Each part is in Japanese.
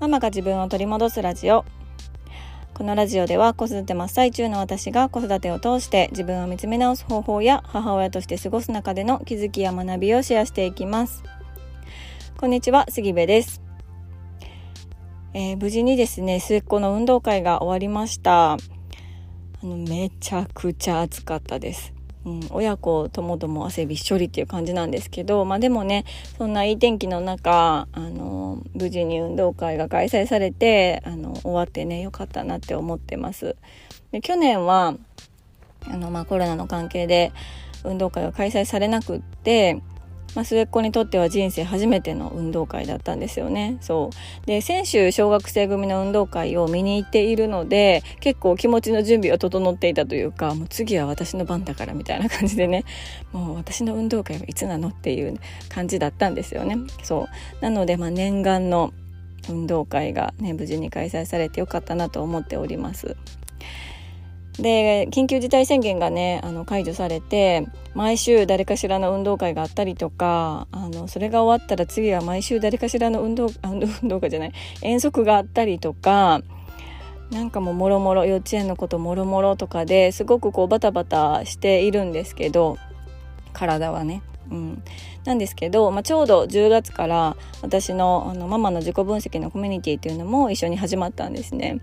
ママが自分を取り戻すラジオ。このラジオでは子育て真っ最中の私が子育てを通して自分を見つめ直す方法や母親として過ごす中での気づきや学びをシェアしていきます。こんにちは杉部です。えー、無事にですね末っ子の運動会が終わりました。あのめちゃくちゃ暑かったです。うん、親子ともども汗びっしょりっていう感じなんですけど、まあ、でもねそんないい天気の中あの無事に運動会が開催されてあの終わってねよかったなって思ってます。で去年はあの、まあ、コロナの関係で運動会が開催されなくってまあ、末っ子にとっては人生初めての運動会だったんですよね。そうで先週小学生組の運動会を見に行っているので結構気持ちの準備は整っていたというかもう次は私の番だからみたいな感じでね もう私の運動会はいつなのっていう感じだったんですよね。そうなので、ま、念願の運動会がね無事に開催されてよかったなと思っております。で緊急事態宣言がねあの解除されて毎週誰かしらの運動会があったりとかあのそれが終わったら次は毎週誰かしらの運動 運動会じゃない遠足があったりとかなんかもうもろもろ幼稚園のこともろもろとかですごくこうバタバタしているんですけど体はね。うん、なんですけど、まあ、ちょうど10月から私のあのママの自己分析のコミュニティっていうのも一緒に始まったんですね。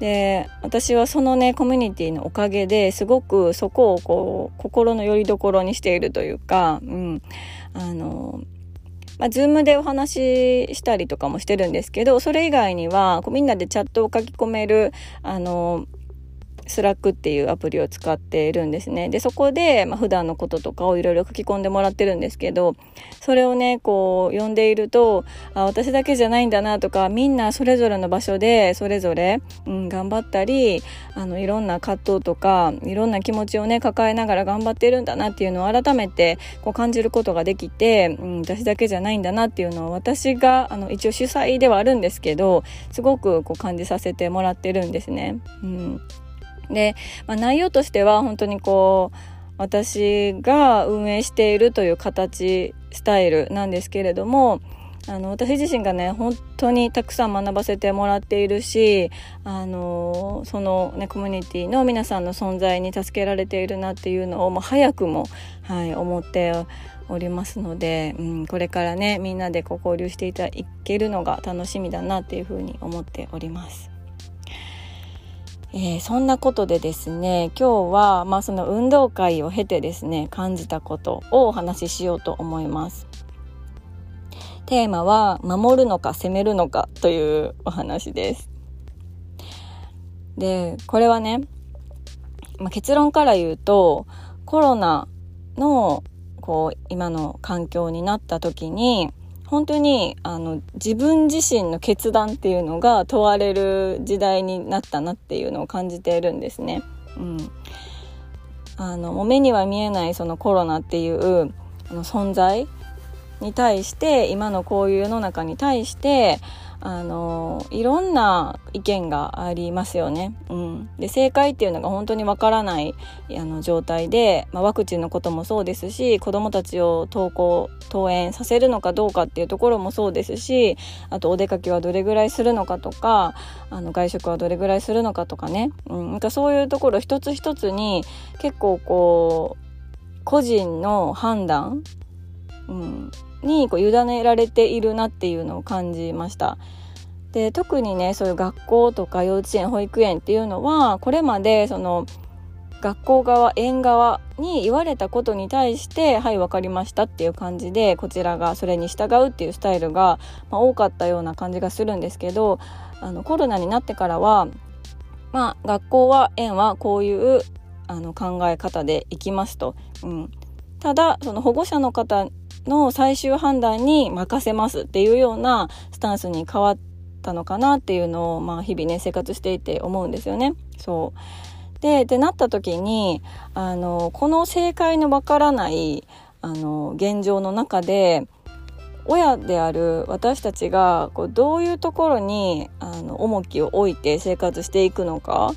で私はそのねコミュニティのおかげですごくそこをこう心の拠り所にしているというか、うん、あのまあ、ズームでお話ししたりとかもしてるんですけどそれ以外にはこうみんなでチャットを書き込めるあのスラックっていうアプリを使っているんですね。で、そこで、まあ、普段のこととかをいろいろ書き込んでもらってるんですけど、それをね、こう、読んでいると、あ、私だけじゃないんだなとか、みんなそれぞれの場所で、それぞれ、うん、頑張ったり、あの、いろんな葛藤とか、いろんな気持ちをね、抱えながら頑張ってるんだなっていうのを改めて、こう感じることができて、うん、私だけじゃないんだなっていうのを、私が、あの、一応主催ではあるんですけど、すごくこう感じさせてもらってるんですね。うんで、まあ、内容としては本当にこう私が運営しているという形スタイルなんですけれどもあの私自身がね本当にたくさん学ばせてもらっているしあのその、ね、コミュニティの皆さんの存在に助けられているなっていうのをもう早くも、はい、思っておりますので、うん、これからねみんなでこう交流していたいけるのが楽しみだなっていうふうに思っております。えー、そんなことでですね今日は、まあ、その運動会を経てですね感じたことをお話ししようと思います。テーマは守るのか攻めるのかというお話です。でこれはね、まあ、結論から言うとコロナのこう今の環境になった時に本当にあの自分自身の決断っていうのが問われる時代になったなっていうのを感じているんですね。うん、あのもう目には見えないそのコロナっていうあの存在に対して今のこういう世の中に対してあのいろんな意見がありますよね。うん、で正解っていうのが本当にわからないあの状態で、まあ、ワクチンのこともそうですし子どもたちを登校登園させるのかどうかっていうところもそうですしあとお出かけはどれぐらいするのかとかあの外食はどれぐらいするのかとかね、うん、なんかそういうところ一つ一つに結構こう個人の判断、うん、にこう委ねられているなっていうのを感じました。で特にねそういう学校とか幼稚園保育園っていうのはこれまでその学校側園側に言われたことに対して「はい分かりました」っていう感じでこちらがそれに従うっていうスタイルが、まあ、多かったような感じがするんですけどあのコロナになってからはまあ学校は園はこういうあの考え方でいきますと。うん、ただその保護者の方の最終判断に任せますっていうようなスタンスに変わったのかなっていうのを、まあ、日々ね生活していて思うんですよね。そうでってなった時にあのこの正解のわからないあの現状の中で親である私たちがこうどういうところにあの重きを置いて生活していくのか、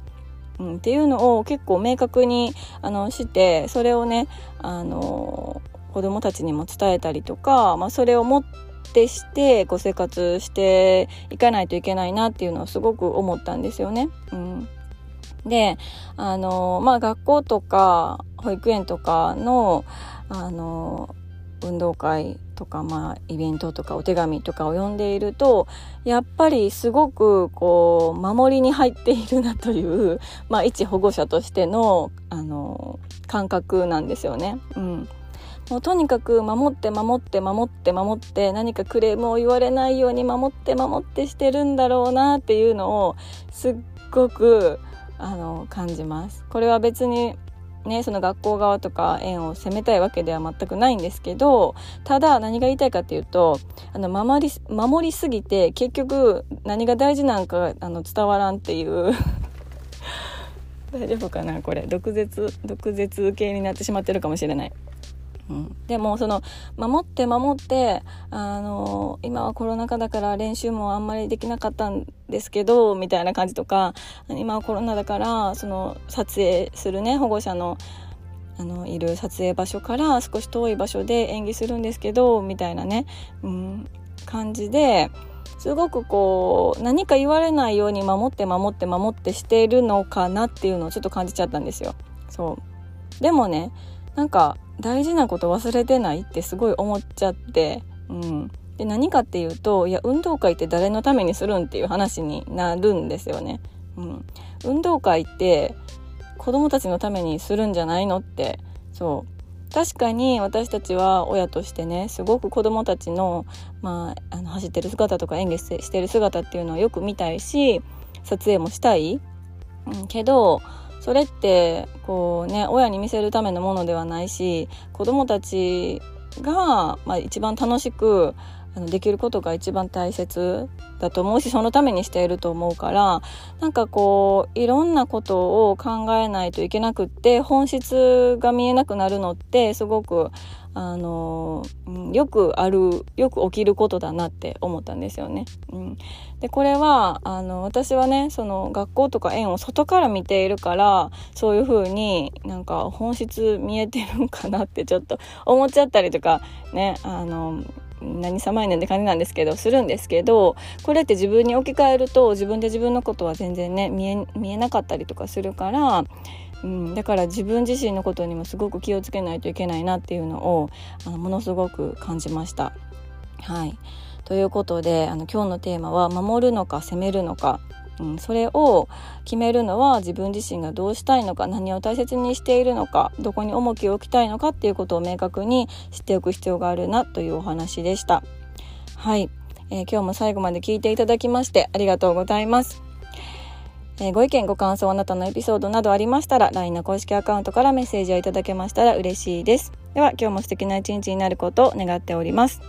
うん、っていうのを結構明確にあのしてそれをねあの子どもたちにも伝えたりとか、まあ、それを持ってしてこう生活していかないといけないなっていうのをすごく思ったんですよね。うん、であのまあ学校とか保育園とかのあの運動会とか、まあ、イベントとかお手紙とかを読んでいるとやっぱりすごくこう守りに入っているなという、まあ、一保護者としてのあの感覚なんですよね。うんもうとにかく守って守って守って守って何かクレームを言われないように守って守ってしてるんだろうなっていうのをすっごくあの感じます。これは別にね、その学校側とか園を責めたいわけでは全くないんですけどただ何が言いたいかっていうとあの守り守りすぎて結局何が大事なんかあの伝わらんっていう 大丈夫かなこれ毒舌毒舌系になってしまってるかもしれない。うん、でもその守って守ってあの今はコロナ禍だから練習もあんまりできなかったんですけどみたいな感じとか今はコロナだからその撮影するね保護者のあのいる撮影場所から少し遠い場所で演技するんですけどみたいなね、うん、感じですごくこう何か言われないように守って守って守ってしているのかなっていうのをちょっと感じちゃったんですよ。そうでもねなんか大事なこと忘れてないってすごい思っちゃって、うん、で何かっていうといや運動会って誰のためにするんっていう話になるんですよね。うん、運動会って子供たちのためにするんじゃないのって。そう。確かに私たちは親としてねすごく子供たちの,、まあ、あの走ってる姿とか演技してる姿っていうのをよく見たいし撮影もしたい、うん、けどそれってこうね親に見せるためのものではないし子どもたちが、まあ、一番楽しくあのできることが一番大切だと思うしそのためにしていると思うからなんかこういろんなことを考えないといけなくって本質が見えなくなるのってすごくあの、よくあるよく起きることだなって思ったんですよね。うん、でこれはあの私はねその学校とか園を外から見ているからそういう風になんか本質見えてるんかなってちょっと思っちゃったりとかねあの何様やねんって感じなんですけどするんですけどこれって自分に置き換えると自分で自分のことは全然ね見え見えなかったりとかするからうん、だから自分自身のことにもすごく気をつけないといけないなっていうのをあのものすごく感じました。はいということであの今日のテーマは「守るのか攻めるのか」うん、それを決めるのは自分自身がどうしたいのか何を大切にしているのかどこに重きを置きたいのかっていうことを明確に知っておく必要があるなというお話でした。はい、えー、今日も最後まで聞いていただきましてありがとうございます。えー、ご意見ご感想あなたのエピソードなどありましたら LINE の公式アカウントからメッセージをいただけましたら嬉しいですでは今日も素敵な一日になることを願っております